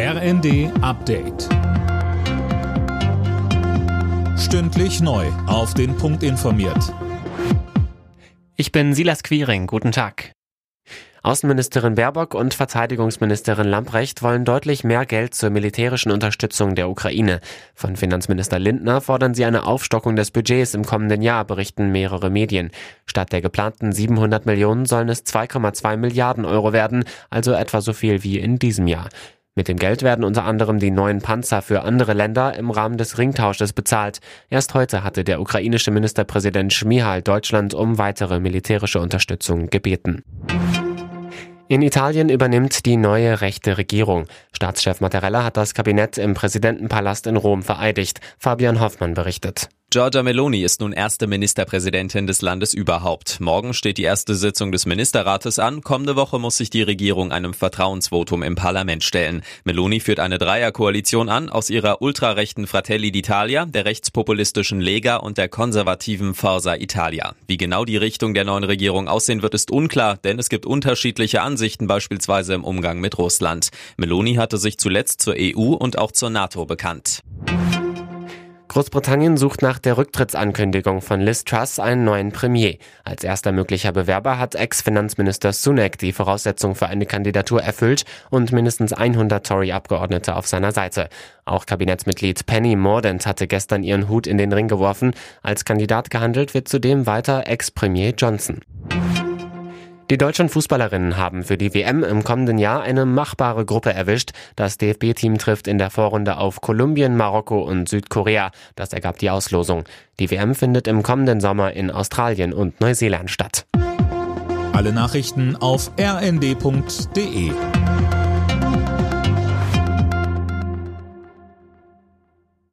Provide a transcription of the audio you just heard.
RND Update. Stündlich neu. Auf den Punkt informiert. Ich bin Silas Quiring. Guten Tag. Außenministerin Baerbock und Verteidigungsministerin Lamprecht wollen deutlich mehr Geld zur militärischen Unterstützung der Ukraine. Von Finanzminister Lindner fordern sie eine Aufstockung des Budgets im kommenden Jahr, berichten mehrere Medien. Statt der geplanten 700 Millionen sollen es 2,2 Milliarden Euro werden, also etwa so viel wie in diesem Jahr. Mit dem Geld werden unter anderem die neuen Panzer für andere Länder im Rahmen des Ringtausches bezahlt. Erst heute hatte der ukrainische Ministerpräsident Schmihal Deutschland um weitere militärische Unterstützung gebeten. In Italien übernimmt die neue rechte Regierung. Staatschef Mattarella hat das Kabinett im Präsidentenpalast in Rom vereidigt. Fabian Hoffmann berichtet. Giorgia Meloni ist nun erste Ministerpräsidentin des Landes überhaupt. Morgen steht die erste Sitzung des Ministerrates an. Kommende Woche muss sich die Regierung einem Vertrauensvotum im Parlament stellen. Meloni führt eine Dreierkoalition an aus ihrer ultrarechten Fratelli d'Italia, der rechtspopulistischen Lega und der konservativen Forza Italia. Wie genau die Richtung der neuen Regierung aussehen wird, ist unklar, denn es gibt unterschiedliche Ansichten beispielsweise im Umgang mit Russland. Meloni hatte sich zuletzt zur EU und auch zur NATO bekannt. Großbritannien sucht nach der Rücktrittsankündigung von Liz Truss einen neuen Premier. Als erster möglicher Bewerber hat Ex-Finanzminister Sunak die Voraussetzung für eine Kandidatur erfüllt und mindestens 100 Tory-Abgeordnete auf seiner Seite. Auch Kabinettsmitglied Penny Mordaunt hatte gestern ihren Hut in den Ring geworfen. Als Kandidat gehandelt wird zudem weiter Ex-Premier Johnson. Die deutschen Fußballerinnen haben für die WM im kommenden Jahr eine machbare Gruppe erwischt. Das DFB-Team trifft in der Vorrunde auf Kolumbien, Marokko und Südkorea. Das ergab die Auslosung. Die WM findet im kommenden Sommer in Australien und Neuseeland statt. Alle Nachrichten auf rnd.de